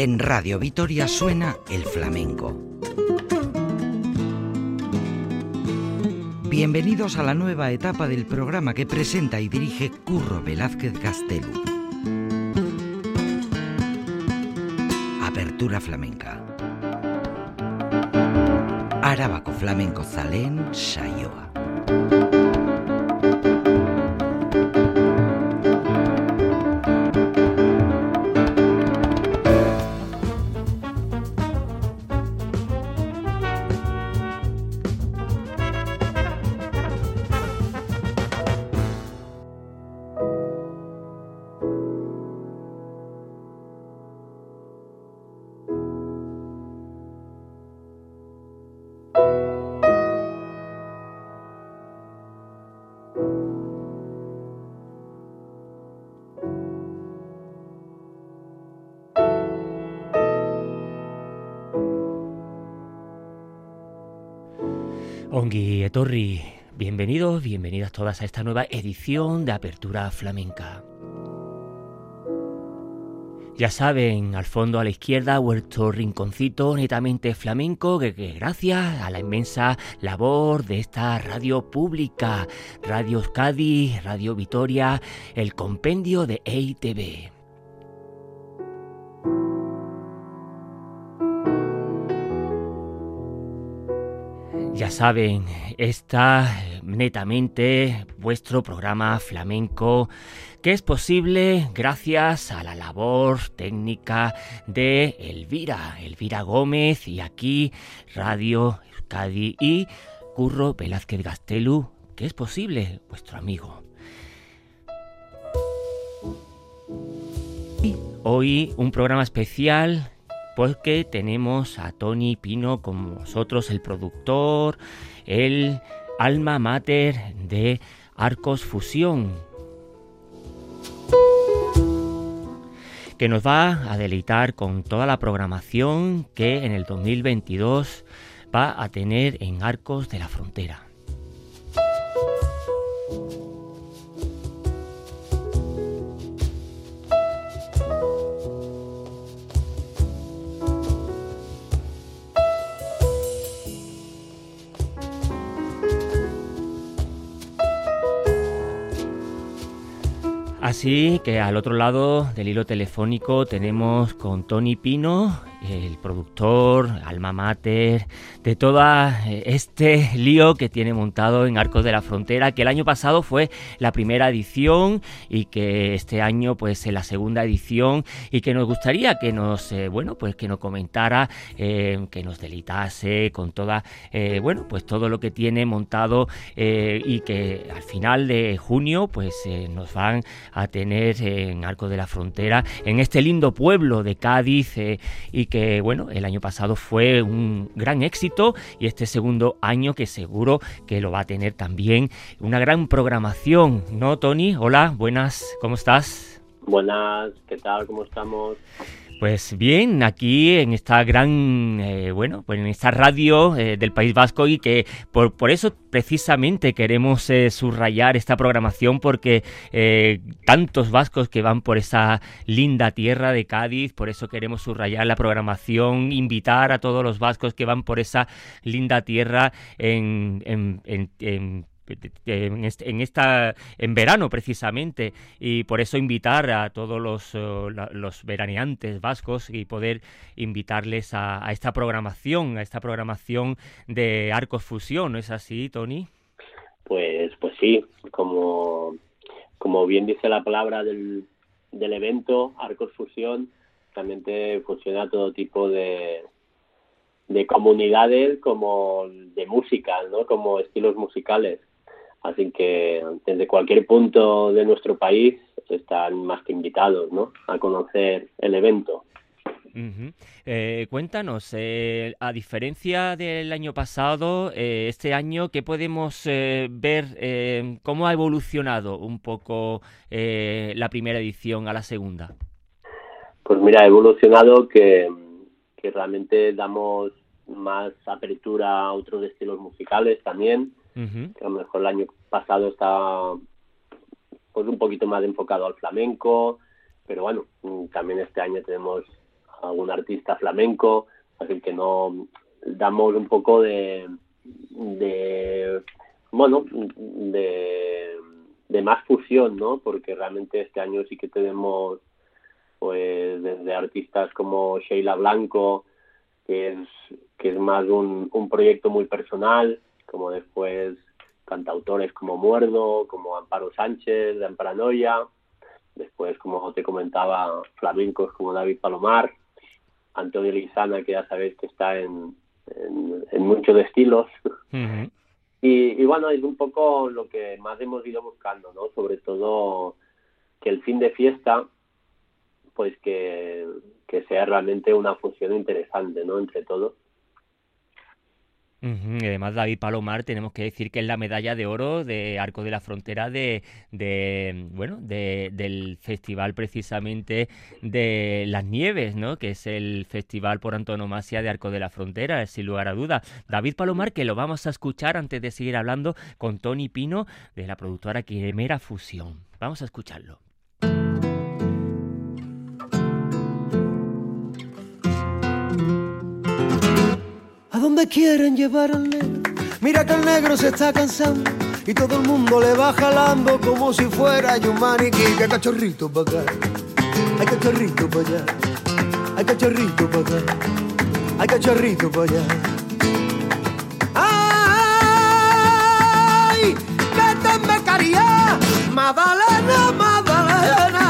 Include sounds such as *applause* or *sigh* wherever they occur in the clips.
En Radio Vitoria suena el flamenco. Bienvenidos a la nueva etapa del programa que presenta y dirige Curro Velázquez Castelo. Apertura flamenca. Arábaco flamenco zalén saioa. Ongi Etorri, bienvenidos, bienvenidas todas a esta nueva edición de Apertura Flamenca. Ya saben, al fondo a la izquierda, vuestro rinconcito netamente flamenco, que, que, gracias a la inmensa labor de esta radio pública, Radio Euskadi, Radio Vitoria, el compendio de EITV. Ya saben, está netamente vuestro programa flamenco que es posible gracias a la labor técnica de Elvira, Elvira Gómez y aquí Radio Euskadi y Curro Velázquez Gastelu, que es posible vuestro amigo. Y hoy un programa especial porque tenemos a Tony Pino con nosotros, el productor, el alma mater de Arcos Fusión, que nos va a deleitar con toda la programación que en el 2022 va a tener en Arcos de la Frontera. Así que al otro lado del hilo telefónico tenemos con Tony Pino, el productor, alma mater, de todo este lío que tiene montado en Arcos de la Frontera, que el año pasado fue la primera edición y que este año pues es la segunda edición y que nos gustaría que nos, eh, bueno, pues que nos comentara, eh, que nos delitase con toda, eh, bueno, pues todo lo que tiene montado y que al final de junio pues nos van a tener en Arcos de la Frontera, en este lindo pueblo de Cádiz y que bueno, el año pasado fue un gran éxito y este segundo año que seguro que lo va a tener también una gran programación, ¿no, Tony? Hola, buenas, ¿cómo estás? Buenas, ¿qué tal? ¿Cómo estamos? Pues bien, aquí en esta gran, eh, bueno, pues en esta radio eh, del País Vasco y que por, por eso precisamente queremos eh, subrayar esta programación porque eh, tantos vascos que van por esa linda tierra de Cádiz, por eso queremos subrayar la programación, invitar a todos los vascos que van por esa linda tierra en, en, en, en en, este, en, esta en verano precisamente y por eso invitar a todos los, uh, los veraneantes vascos y poder invitarles a, a, esta programación a esta programación de Arcos Fusión ¿no es así Tony? Pues pues sí como como bien dice la palabra del, del evento Arcos Fusión también te fusiona todo tipo de de comunidades como de música, ¿no? Como estilos musicales. Así que desde cualquier punto de nuestro país están más que invitados ¿no? a conocer el evento. Uh -huh. eh, cuéntanos, eh, a diferencia del año pasado, eh, este año, ¿qué podemos eh, ver? ¿Cómo ha evolucionado un poco la primera edición a la segunda? Pues mira, ha evolucionado que, que realmente damos más apertura a otros estilos musicales también. A lo mejor el año pasado estaba pues un poquito más enfocado al flamenco, pero bueno, también este año tenemos algún artista flamenco, así que no damos un poco de, de bueno, de, más fusión, ¿no? Porque realmente este año sí que tenemos pues desde artistas como Sheila Blanco, que es, que es más un proyecto muy personal, como después cantautores como Muerdo, como Amparo Sánchez de Amparanoia, después como te comentaba flamencos como David Palomar, Antonio Lizana que ya sabéis que está en, en, muchos estilos. y, y bueno, es un poco lo que más hemos ido buscando, ¿no? Sobre todo que el fin de fiesta pues que, sea realmente una función interesante, ¿no? Entre todos. Además, David Palomar, tenemos que decir que es la medalla de oro de Arco de la Frontera de, de bueno, de, del festival precisamente de las Nieves, ¿no? Que es el festival por antonomasia de Arco de la Frontera, sin lugar a duda. David Palomar, que lo vamos a escuchar antes de seguir hablando con Tony Pino de la productora Quimera Fusión. Vamos a escucharlo. Dónde quieren llevar? Mira que el negro se está cansando y todo el mundo le va jalando como si fuera un maniquí. Que cachorrito para acá, hay cachorrito para allá, hay cachorrito para acá, hay cachorrito para allá. ¡Ay! ¡Que te me caría! Madalena, Madalena.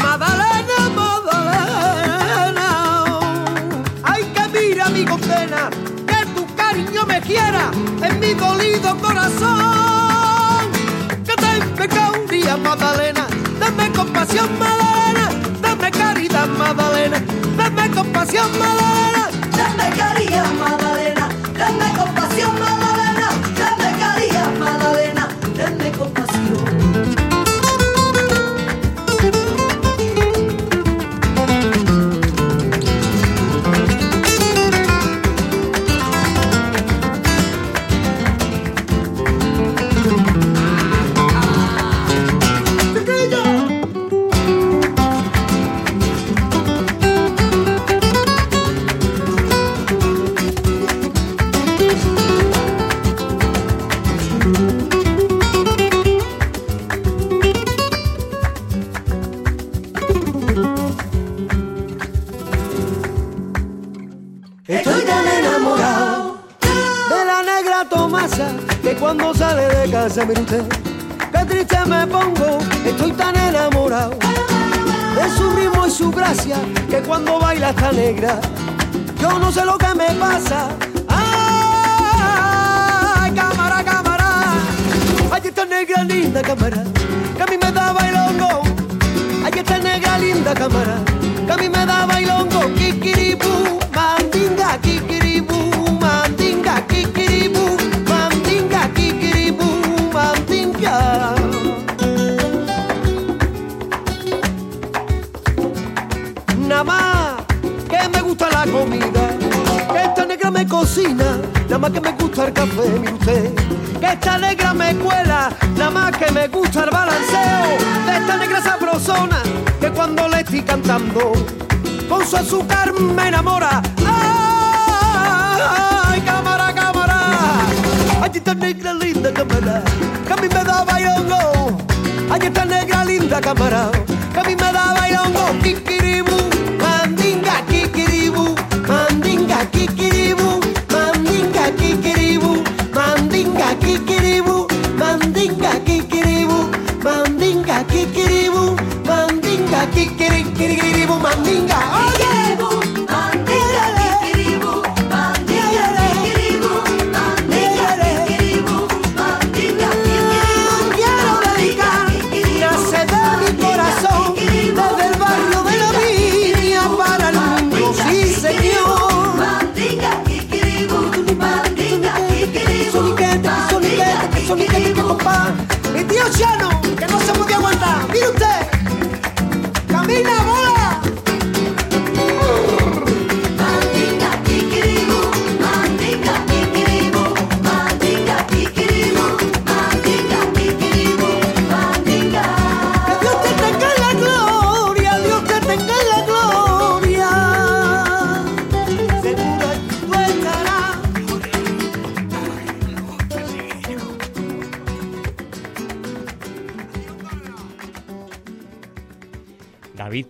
Madalena, Madalena. Ay, que mira mi condena, que tu cariño me quiera en mi dolido corazón. Que te peca un día, Madalena, dame compasión, Madalena, dame caridad, Madalena, dame compasión, Madalena, dame caridad, Madalena, dame compasión. Madalena, mire usted, qué triste me pongo, estoy tan enamorado de su ritmo y su gracia, que cuando baila está negra, yo no sé lo que me pasa. Ay, cámara, cámara, allí está negra linda cámara, que a mí me da bailongo. Allí está negra linda cámara, que a mí me da bailongo, kikiribu, mandinga, kikiribu, nada más que me gusta el café, mi usted. Que esta negra me cuela, nada más que me gusta el balanceo de esta negra sabrosona, que cuando le estoy cantando, con su azúcar me enamora. ¡Ay, cámara, cámara! Allí está negra linda cámara, que a mí me da bailongo. Allí está negra linda cámara, que a mí me da bailongo. Kikiribu, mandinga.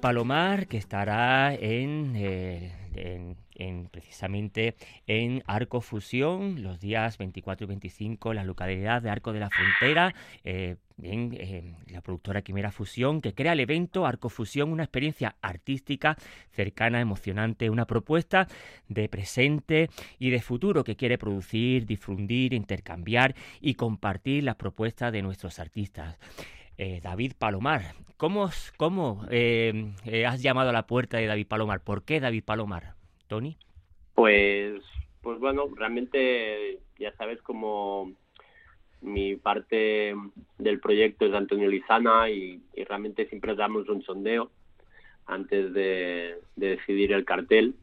Palomar, que estará en, eh, precisamente en Arco Fusión los días 24 y 25 en la localidad de Arco de la Frontera. Eh, en eh, la productora Quimera Fusión, que crea el evento Arco Fusión, una experiencia artística cercana, emocionante, una propuesta de presente y de futuro que quiere producir, difundir, intercambiar y compartir las propuestas de nuestros artistas. Eh, David Palomar. ¿Cómo, cómo eh, eh, has llamado a la puerta de David Palomar? ¿Por qué David Palomar, Tony? Pues, pues bueno, realmente ya sabes cómo mi parte del proyecto es Antonio Lizana y, realmente siempre damos un sondeo antes de, de, decidir el cartel.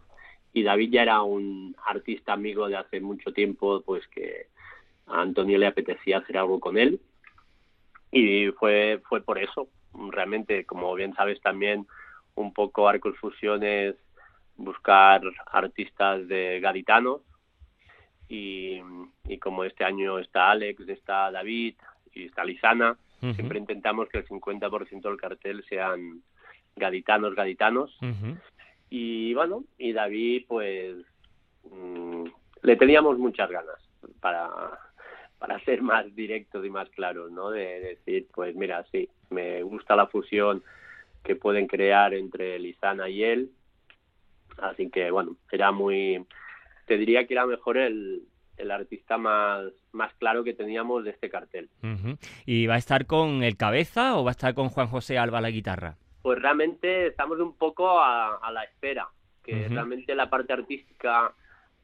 Y David ya era un artista amigo de hace mucho tiempo, pues que a Antonio le apetecía hacer algo con él y fue, fue por eso. Realmente, como bien sabes también, un poco Arcos Fusiones buscar artistas de gaditanos y, y, como este año está Alex, está David y está Lisana, siempre intentamos que el 50% del cartel sean gaditanos, gaditanos. Y bueno, y David pues mm, le teníamos muchas ganas para, para ser más directos y más claros, ¿no? De decir, pues mira, sí, me gusta la fusión que pueden crear entre Lisana y él. Así que, bueno, era muy... Te diría que era mejor el, el artista más, más claro que teníamos de este cartel. ¿Y va a estar con el cabeza o va a estar con Juan José Alba la guitarra? Pues realmente estamos un poco a, la espera, que realmente la parte artística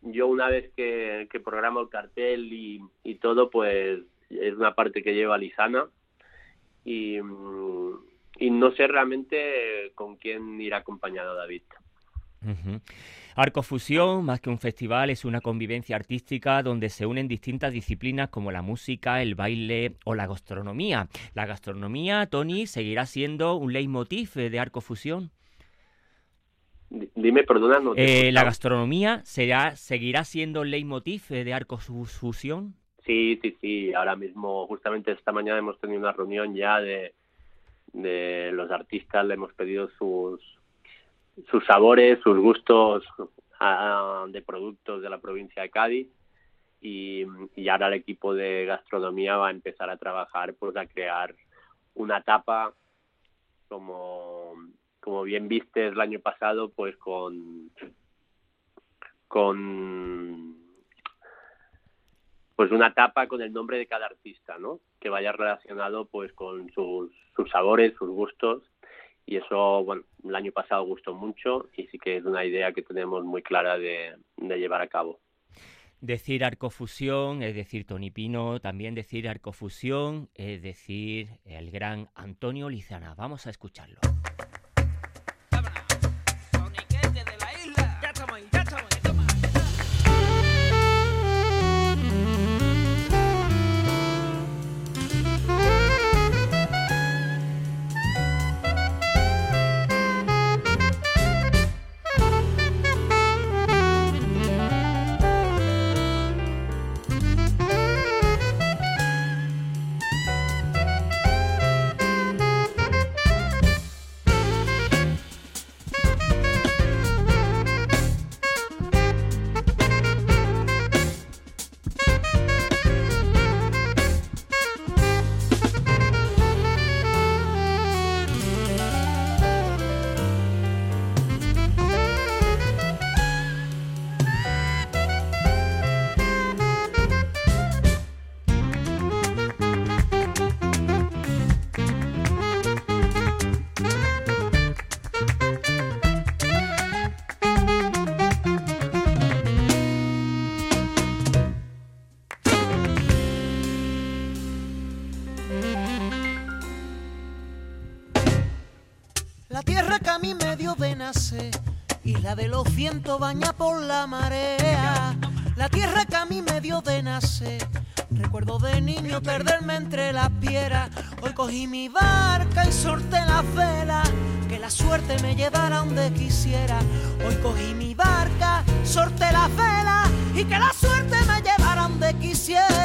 yo una vez que, programo el cartel y, todo, pues es una parte que lleva Lisana y, y no sé realmente con quién irá acompañado David. Arcofusión, más que un festival, es una convivencia artística donde se unen distintas disciplinas como la música, el baile o la gastronomía. La gastronomía, Tony, seguirá siendo un leitmotiv de Arcofusión. Dime, perdona. No eh, ¿La gastronomía será, seguirá siendo el leitmotiv eh, de Arcos Fusión? Sí, sí, sí. Ahora mismo, justamente esta mañana hemos tenido una reunión ya de, de los artistas, le hemos pedido sus, sus sabores, sus gustos de productos de la provincia de Cádiz y, y, ahora el equipo de gastronomía va a empezar a trabajar pues a crear una tapa como como bien viste el año pasado, pues con pues una tapa con el nombre de cada artista, ¿no? Que vaya relacionado pues con sus, sus sabores, sus gustos y eso, bueno, el año pasado gustó mucho y sí que es una idea que tenemos muy clara de, de llevar a cabo. Decir arcofusión, es decir, Tony Pino, también decir arcofusión, es decir, el gran Antonio Lizana. Vamos a escucharlo. Vientos baña por la marea. La tierra que a mí me dio de nacer. Recuerdo de niño perderme entre las piedras. Hoy cogí mi barca y sorté la vela. Que la suerte me llevara donde quisiera. Hoy cogí mi barca, sorté la vela. Y que la suerte me llevara donde quisiera.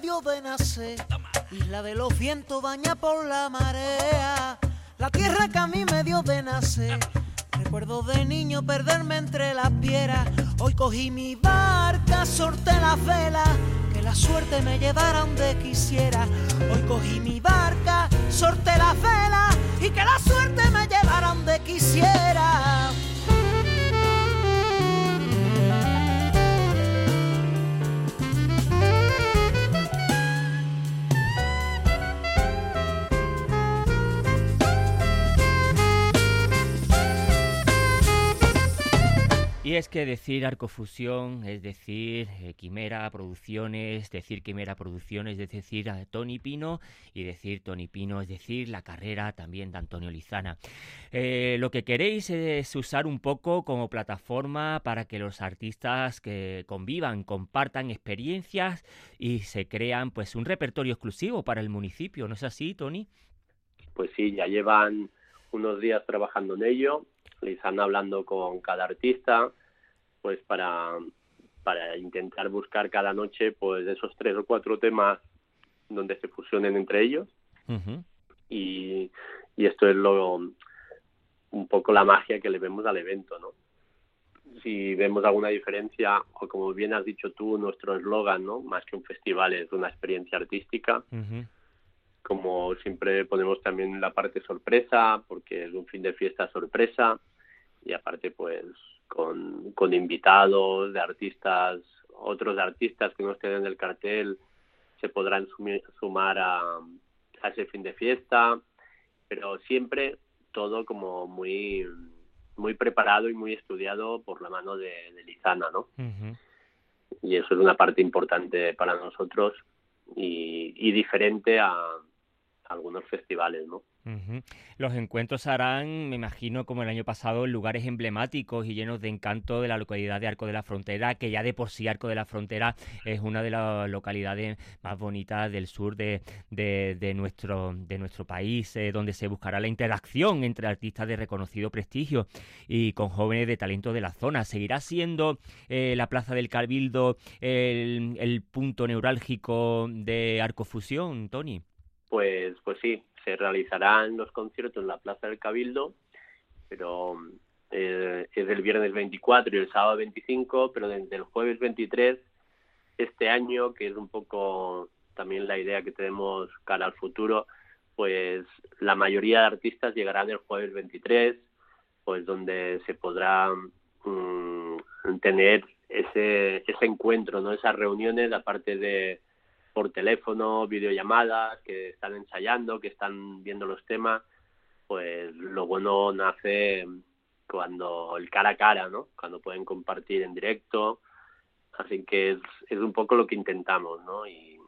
Me de nacer, isla de los vientos baña por la marea. La tierra que a mí me dio de nacer, recuerdo de niño perderme entre las piedras. Hoy cogí mi barca, sorté la vela, que la suerte me llevara donde quisiera. Hoy cogí mi barca, sorté la vela y que la suerte me llevara donde quisiera. Y es que decir Arcofusión es decir eh, Quimera Producciones, decir Quimera Producciones es decir Tony Pino y decir Tony Pino es decir la carrera también de Antonio Lizana. Eh, lo que queréis es usar un poco como plataforma para que los artistas que convivan, compartan experiencias y se crean pues un repertorio exclusivo para el municipio, ¿no es así, Tony? Pues sí, ya llevan unos días trabajando en ello le están hablando con cada artista, pues para, para intentar buscar cada noche pues esos tres o cuatro temas donde se fusionen entre ellos. y, y esto es lo un poco la magia que le vemos al evento, ¿no? Si vemos alguna diferencia, o como bien has dicho tú, nuestro eslogan, ¿no? Más que un festival es una experiencia artística. Como siempre ponemos también la parte sorpresa, porque es un fin de fiesta sorpresa y aparte pues con, con invitados de artistas, otros artistas que no estén en el cartel se podrán sumar a, a, ese fin de fiesta, pero siempre todo como muy muy preparado y muy estudiado por la mano de, de Lizana, ¿no? Y eso es una parte importante para nosotros y, y diferente a, a algunos festivales, ¿no? Los encuentros harán, me imagino, como el año pasado, lugares emblemáticos y llenos de encanto de la localidad de Arco de la Frontera, que ya de por sí Arco de la Frontera es una de las localidades más bonitas del sur de, de, nuestro, de nuestro país, eh, donde se buscará la interacción entre artistas de reconocido prestigio y con jóvenes de talento de la zona. ¿Seguirá siendo eh, la Plaza del Cabildo el, el punto neurálgico de Arcofusión, Tony? Pues, pues sí, se realizarán los conciertos en la Plaza del Cabildo, pero eh, es el viernes 24 y el sábado 25, pero desde el jueves 23 este año, que es un poco también la idea que tenemos cara al futuro, pues la mayoría de artistas llegarán el jueves 23, pues donde se podrá mm, tener ese, ese encuentro, ¿no? esas reuniones, aparte de por teléfono, videollamadas, que están ensayando, que están viendo los temas, pues lo bueno nace cuando el cara a cara, ¿no? Cuando pueden compartir en directo. Así que es, es un poco lo que intentamos, ¿no? Y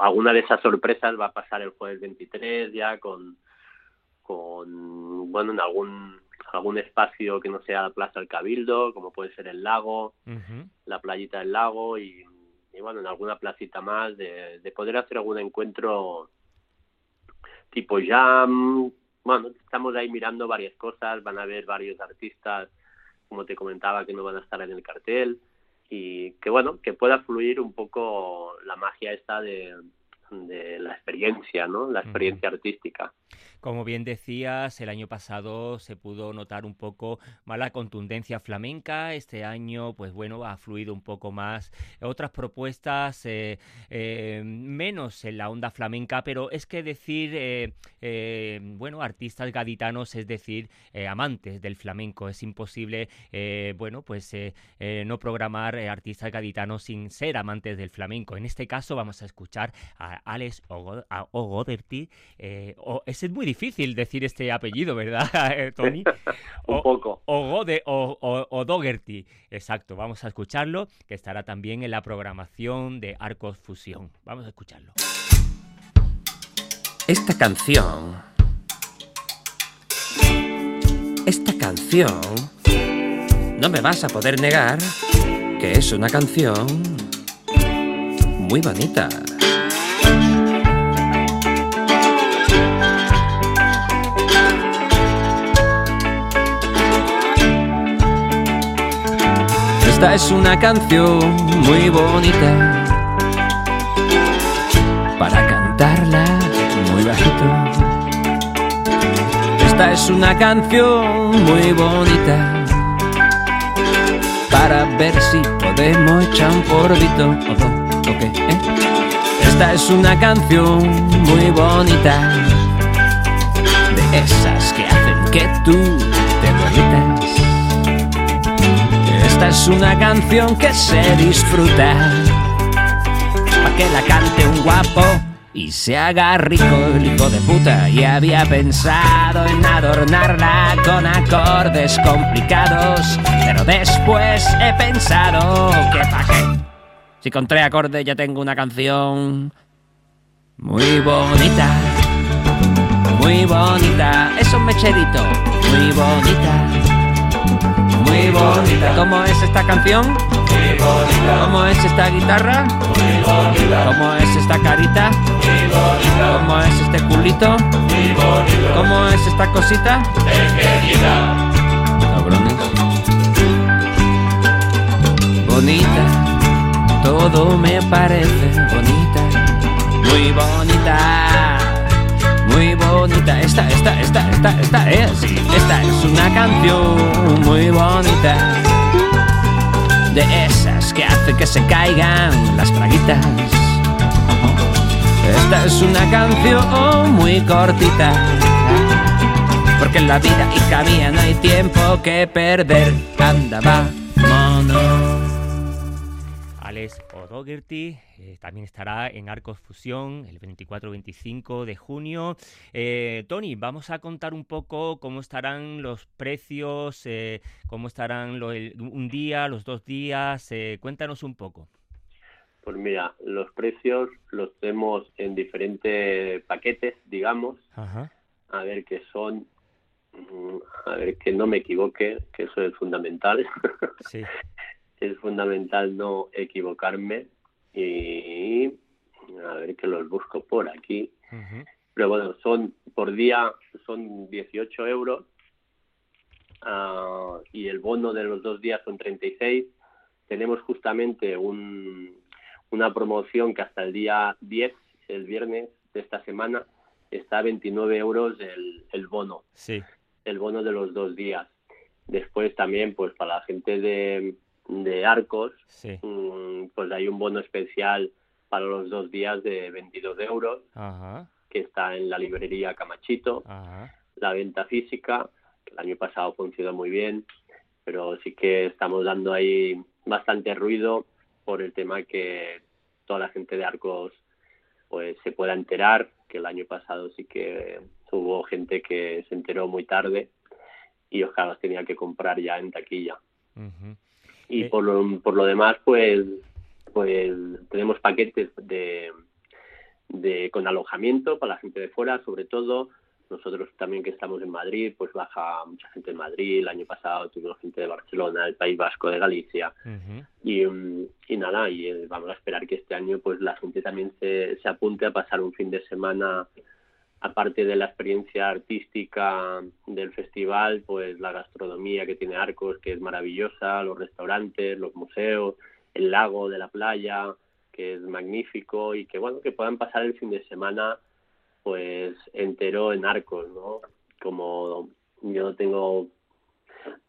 alguna de esas sorpresas va a pasar el jueves 23 ya con, con bueno, en algún algún espacio que no sea la Plaza del Cabildo, como puede ser el lago, la playita del lago y y bueno, en alguna placita más, de, de poder hacer algún encuentro tipo jam. Bueno, estamos ahí mirando varias cosas, van a haber varios artistas, como te comentaba, que no van a estar en el cartel y que bueno, que pueda fluir un poco la magia esta de, de la experiencia, ¿no? La experiencia artística. Como bien decías, el año pasado se pudo notar un poco más la contundencia flamenca. Este año, pues bueno, ha fluido un poco más otras propuestas, eh, eh, menos en la onda flamenca, pero es que decir, eh, bueno, artistas gaditanos, es decir, amantes del flamenco. Es imposible, bueno, pues no programar artistas gaditanos sin ser amantes del flamenco. En este caso vamos a escuchar a Alex Ogoderty. ese es muy difícil decir este apellido, ¿verdad, *laughs* Tony? *laughs* Un poco. O, o, Dogerty. Exacto, vamos a escucharlo, que estará también en la programación de Arcos Fusión. Vamos a escucharlo. Esta canción. Esta canción. No me vas a poder negar que es una canción muy bonita. Esta es una canción muy bonita para cantarla muy bajito. Esta es una canción muy bonita para ver si podemos echar un porbito okay, eh. Esta es una canción muy bonita de esas que hacen que tú te derritas. Esta es una canción que se disfruta pa' que la cante un guapo y se haga rico el hijo de puta. Y había pensado en adornarla con acordes complicados, pero después he pensado que pa' qué. Si con tres acordes ya tengo una canción muy bonita, muy bonita. Es mecherito, muy bonita, muy bonita. ¿Cómo es esta canción? Muy bonita. ¿Cómo es esta guitarra? Muy bonita. ¿Cómo es esta carita? Muy bonita. ¿Cómo es este culito? Muy bonito. ¿Cómo es esta cosita? Pequeñita. Cabrones. Bonita. Todo me parece bonita. Muy bonita. Bonita. Esta, esta, esta, esta, esta es. Esta es una canción muy bonita de esas que hace que se caigan las braguitas. Esta es una canción muy cortita, porque en la vida, hija mía, no hay tiempo que perder. Anda, vámonos. Alex O'Dougherty eh, también estará en Arcos Fusión el 24-25 de junio. Eh, Tony, vamos a contar un poco cómo estarán los precios, eh, cómo estarán lo- el- un día, los dos días. cuéntanos un poco. Pues mira, los precios los tenemos en diferentes paquetes, digamos, Ajá. a ver que son, mm, a ver que no me equivoque, que eso es fundamental. Sí. *laughs* es fundamental no equivocarme y a ver que los busco por aquí. Pero bueno, son por día son 18 euros ah, y el bono de los dos días son 36. Tenemos justamente un, una promoción que hasta el día 10, el viernes de esta semana, está a 29 euros el, el bono Sí. el bono de los dos días. Después también, pues para la gente de, de Arcos, Sí. mm, pues hay un bono especial para los dos días de 22 euros, Ajá. que está en la librería Camachito. Ajá. La venta física, que el año pasado funcionó muy bien, pero sí que estamos dando ahí bastante ruido por el tema que toda la gente de Arcos pues se pueda enterar, que el año pasado sí que hubo gente que se enteró muy tarde y ojalá las tenía que comprar ya en taquilla. Y Eh. por, lo, por lo demás, pues, pues tenemos paquetes de, de con alojamiento para la gente de fuera, sobre todo. Nosotros también que estamos en Madrid, pues baja mucha gente en Madrid. El año pasado tuvimos gente de Barcelona, el País Vasco, de Galicia. Y, mm, y nada, y eh, vamos a esperar que este año pues la gente también se, se apunte a pasar un fin de semana, aparte de la experiencia artística del festival, pues la gastronomía que tiene Arcos, que es maravillosa, los restaurantes, los museos, el lago de la playa, que es magnífico, y que bueno, que puedan pasar el fin de semana pues entero en Arcos, ¿no? Como yo tengo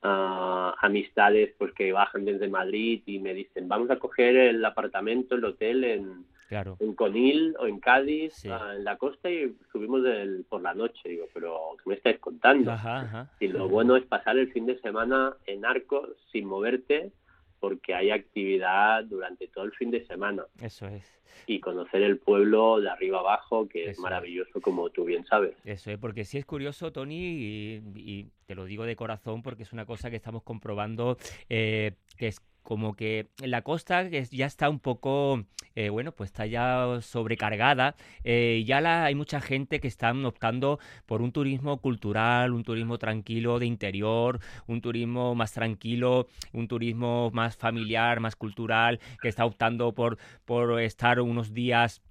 ah, amistades pues que bajan desde Madrid y me dicen vamos a coger el apartamento, el hotel en, Claro. en Conil o en Cádiz, Sí. ah, en la costa y subimos del- por la noche. Digo, pero ¿qué me estáis contando? Ajá, ajá. Y lo bueno es pasar el fin de semana en Arcos sin moverte porque hay actividad durante todo el fin de semana Eso es. y conocer el pueblo de arriba abajo que Eso es es. maravilloso como tú bien sabes. Eso es, porque sí es curioso, Tony, y, y te lo digo de corazón porque es una cosa que estamos comprobando, eh, que es como que la costa ya está un poco, eh, bueno, pues está ya sobrecargada, eh, ya la, hay mucha gente que están optando por un turismo cultural, un turismo tranquilo de interior, un turismo más tranquilo, un turismo más familiar, más cultural, que está optando por, por estar unos días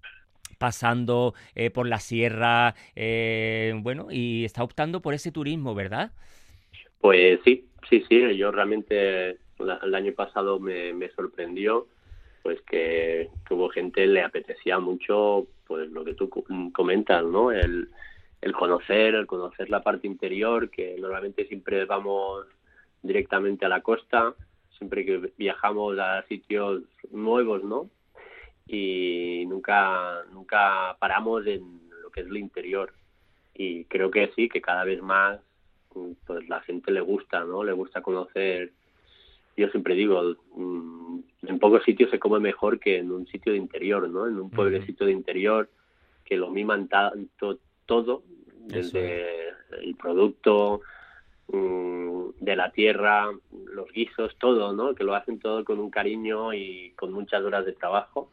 pasando eh, por la sierra, bueno, y está optando por ese turismo, ¿verdad? Pues sí, sí, sí, yo realmente el año pasado me, me sorprendió pues que, que hubo gente le apetecía mucho pues lo que tú cu- comentas, ¿no? El, el conocer, el conocer la parte interior, que normalmente siempre vamos directamente a la costa, siempre que viajamos a sitios nuevos, ¿no? Y nunca, nunca paramos en lo que es el interior. Y creo que sí, que cada vez más pues la gente le gusta, ¿no? Le gusta conocer. Yo siempre digo, mm, en pocos sitios se come mejor que en un sitio de interior, ¿no? En un pueblecito de interior que lo miman tanto todo, desde el producto mm, de la tierra, los guisos, todo, ¿no? Que lo hacen todo con un cariño y con muchas horas de trabajo,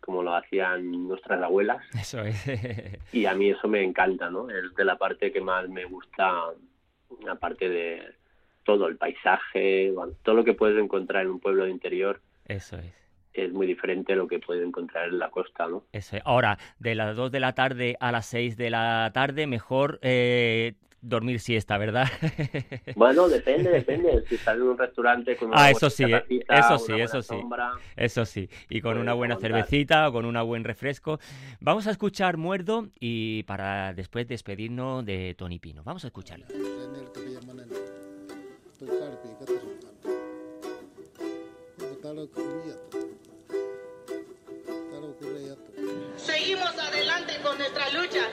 como lo hacían nuestras abuelas. Eso es. *laughs* y a mí eso me encanta, ¿no? Es de la parte que más me gusta, aparte de todo, el paisaje, todo lo que puedes encontrar en un pueblo de interior. Eso es es muy diferente a lo que puede encontrar en la costa, ¿no? Eso. Ahora, de las 2 de la tarde a las 6 de la tarde, mejor eh, dormir siesta, ¿verdad? *laughs* Bueno, depende, depende. Si estás en un restaurante con una ah, eso sí, eh, eso sí, eso sí, eso sí. Y con una buena cervecita o con un buen refresco. Vamos a escuchar Muerdo y para después despedirnos de Tony Pino. Vamos a escucharlo. Seguimos adelante con nuestra lucha.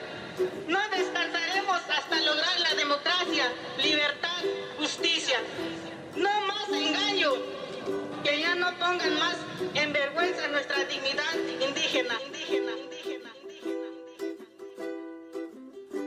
No descansaremos hasta lograr la democracia, libertad, justicia. No más engaño. Que ya no pongan más en vergüenza nuestra dignidad indígena.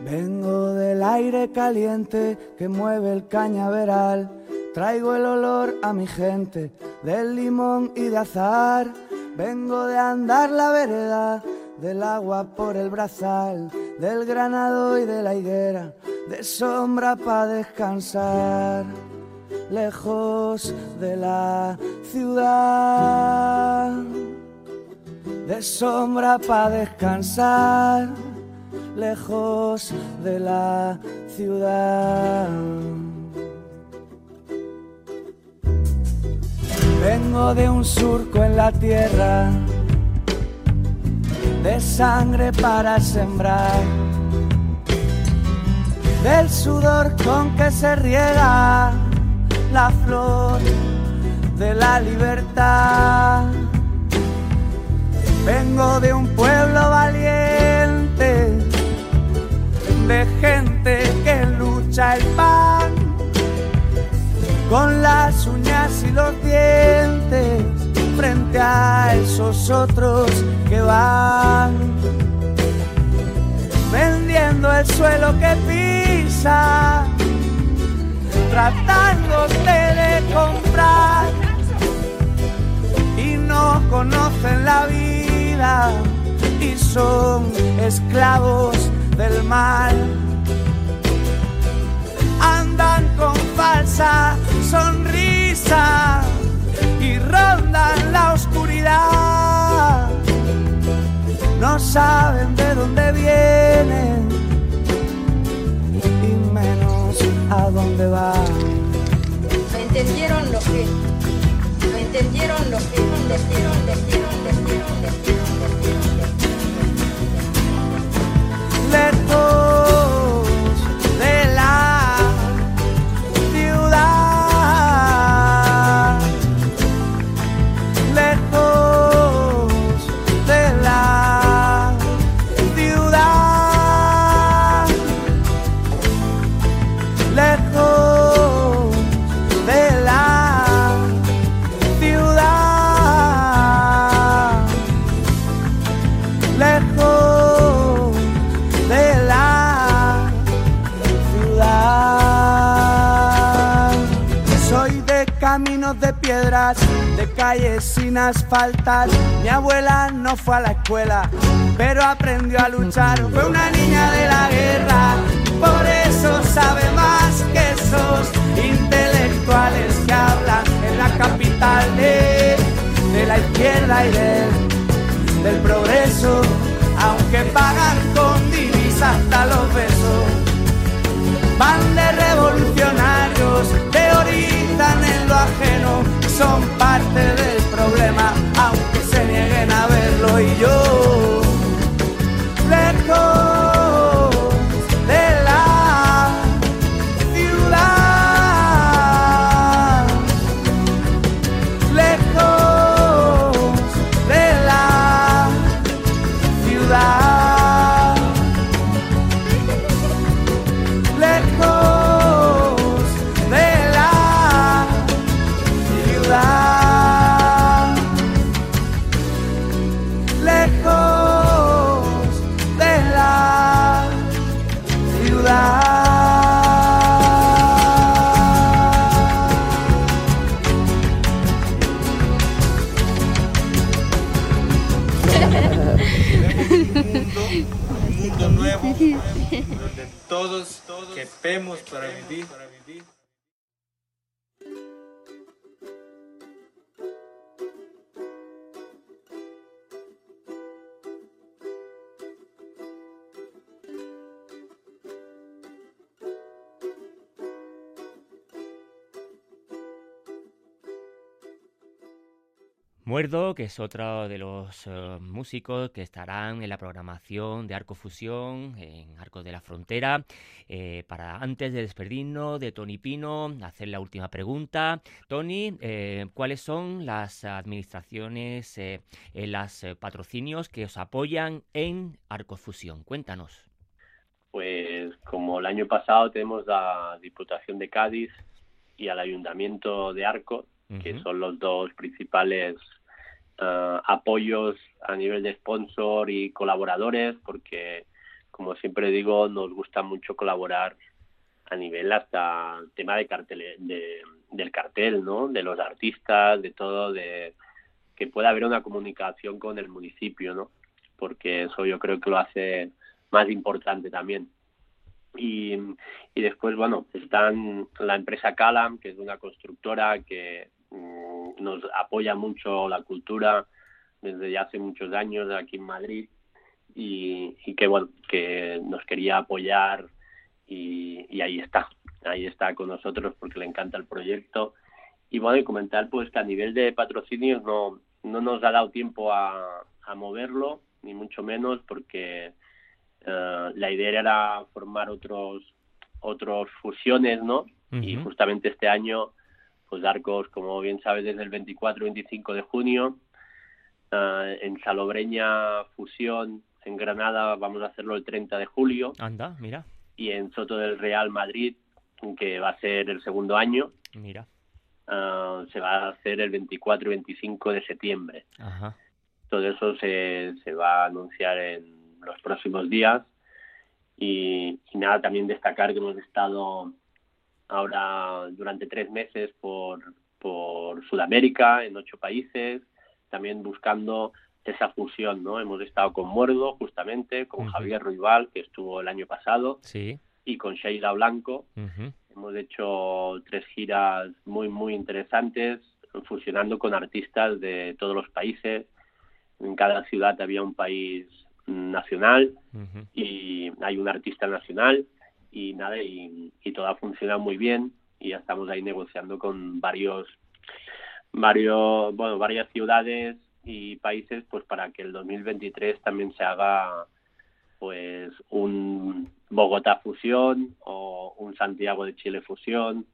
Vengo del aire caliente que mueve el cañaveral. Traigo el olor a mi gente del limón y de azar. Vengo de andar la vereda, del agua por el brazal, del granado y de la higuera, de sombra para descansar, lejos de la ciudad. De sombra para descansar, lejos de la ciudad. Vengo de un surco en la tierra, de sangre para sembrar, del sudor con que se riega la flor de la libertad. Vengo de un pueblo valiente, de gente que lucha el pan con las uñas y los dientes frente a esos otros que van vendiendo el suelo que pisa, tratándote de comprar y no conocen la vida y son esclavos del mal. Andan con falsa sonrisa y rondan la oscuridad. No saben de dónde vienen y menos a dónde van. Entendieron lo que, no entendieron lo que, entendieron, entendieron, entendieron. Lejos calles sin asfaltar. Mi abuela no fue a la escuela, pero aprendió a luchar. Fue una niña de la guerra, por eso sabe más que esos intelectuales que hablan en la capital de, la izquierda y del, del progreso, aunque pagan con divisas hasta los besos. Van de revolucionarios, teorizan en lo ajeno son parte del problema, aunque se nieguen a verlo. Y yo, lejos donde todos, todos quepemos para vivir. Para vivir. Muerdo, que es otro de los eh, músicos que estarán en la programación de Arco Fusión en Arcos de la Frontera. Eh, para antes de despedirnos de Tony Pino, hacer la última pregunta. Tony, eh, ¿cuáles son las administraciones, los patrocinios que os apoyan en Arco Fusión? Cuéntanos. Pues como el año pasado tenemos la Diputación de Cádiz y al Ayuntamiento de Arco, que son los dos principales uh, apoyos a nivel de sponsor y colaboradores, porque, como siempre digo, nos gusta mucho colaborar a nivel hasta tema de cartel, de, del cartel, ¿no? De los artistas, de todo, de que pueda haber una comunicación con el municipio, ¿no? Porque eso yo creo que lo hace más importante también. Y, y después, bueno, están la empresa Calam, que es una constructora que Nos apoya mucho la cultura desde ya hace muchos años aquí en Madrid y, que bueno que nos quería apoyar y, ahí está ahí está con nosotros porque le encanta el proyecto. Y bueno y comentar pues que a nivel de patrocinios no no nos ha dado tiempo a, moverlo ni mucho menos porque eh, la idea era formar otros otros fusiones no y justamente este año pues Arcos, como bien sabes, desde el 24-25 de junio. Eh, en Salobreña Fusión, en Granada, vamos a hacerlo el 30 de julio. Anda, mira. Y en Soto del Real Madrid, que va a ser el segundo año. Mira. Eh, se va a hacer el 24 y 25 de septiembre. Ajá. Todo eso se, se va a anunciar en los próximos días. Y, y nada, también destacar que hemos estado ahora durante tres meses por, por Sudamérica, en ocho países, también buscando esa fusión, ¿no? Hemos estado con Muerdo, justamente, con Javier Ruibal, que estuvo el año pasado, sí. y con Sheila Blanco. Hemos hecho tres giras muy, muy interesantes, fusionando con artistas de todos los países. En cada ciudad había un país nacional y hay un artista nacional y nada, y, y todo ha funcionado muy bien y ya estamos ahí negociando con varios, varios, bueno, varias ciudades y países pues para que el 2023 también se haga pues un Bogotá fusión o un Santiago de Chile fusión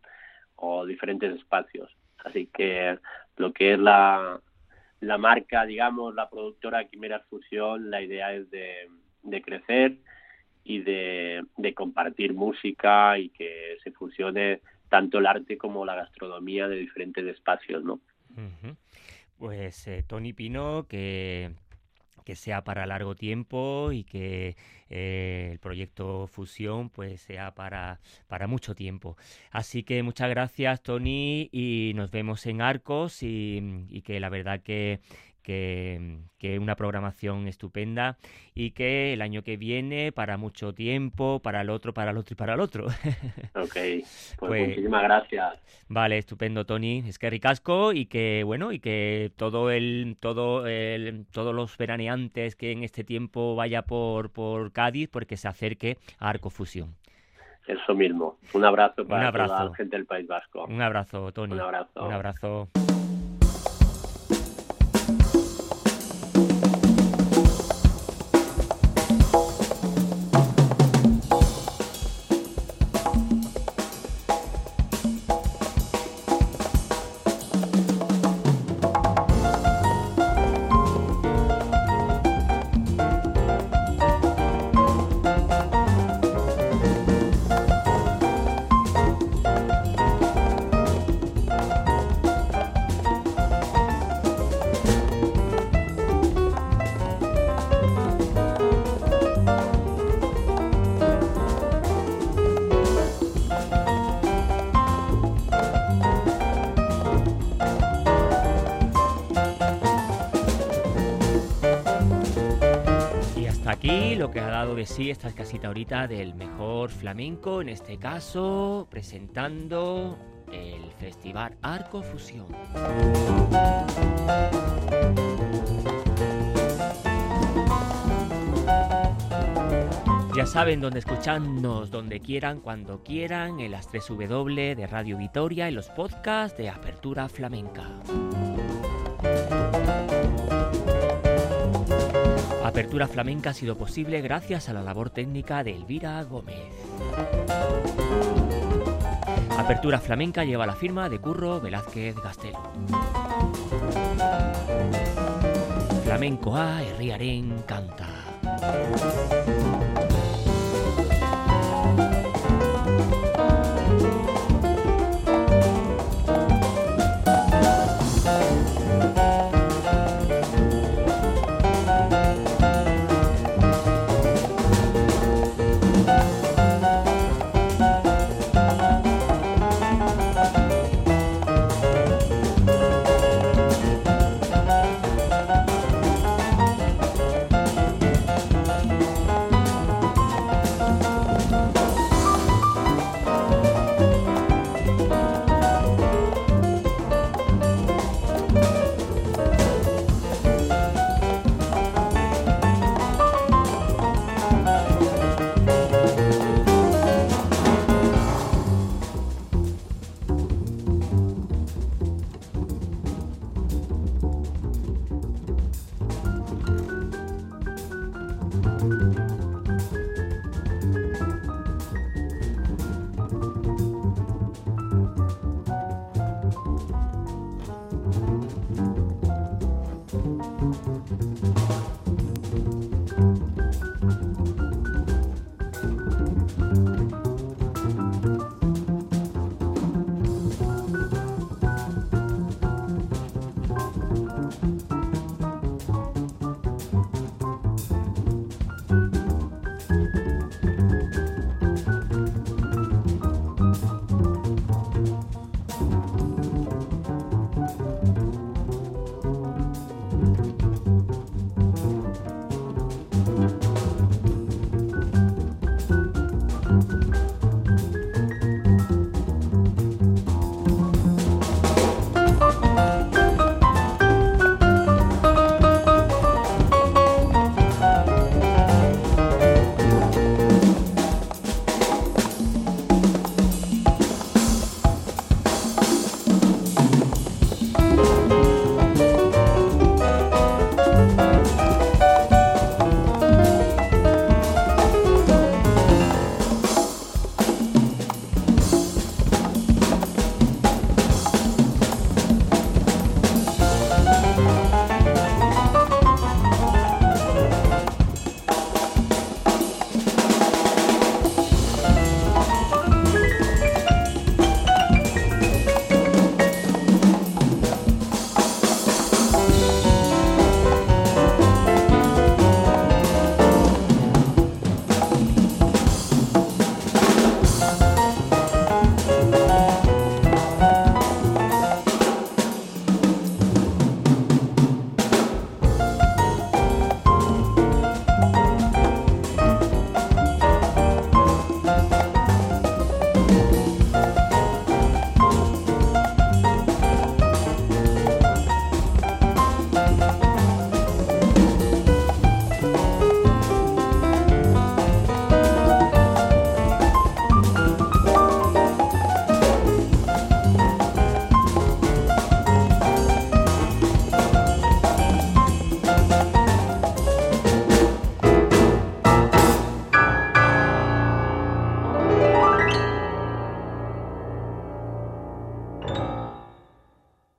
o diferentes espacios. Así que lo que es la, la marca, digamos, la productora Quimera Fusión, la idea es de, de crecer y de, compartir música y que se fusione tanto el arte como la gastronomía de diferentes espacios, ¿no? Pues eh, Tony Pino, que que sea para largo tiempo y que eh, el proyecto Fusión pues sea para, para mucho tiempo. Así que muchas gracias Tony y nos vemos en Arcos y, y que la verdad que que, una programación estupenda y que el año que viene, para mucho tiempo, para el otro, para el otro y para el otro. *laughs* Ok, pues, pues, muchísimas gracias. Vale, estupendo, Tony. Es que ricasco y que, bueno, y que todo el, todo el, todos los veraneantes que en este tiempo vaya por, por Cádiz, porque se acerque a Arco Fusión. Eso mismo. Un abrazo para toda la gente del País Vasco. Un abrazo, Tony. Un abrazo. Un abrazo. De sí esta casita ahorita del mejor flamenco, en este caso presentando el Festival Arco Fusión. Ya saben dónde escucharnos, donde quieran, cuando quieran, en las 3W de Radio Vitoria, en los podcasts de Apertura Flamenca. Apertura Flamenca ha sido posible gracias a la labor técnica de Elvira Gómez. Apertura Flamenca lleva la firma de Curro Velázquez Gastelo. Flamenco A, Herriaren canta.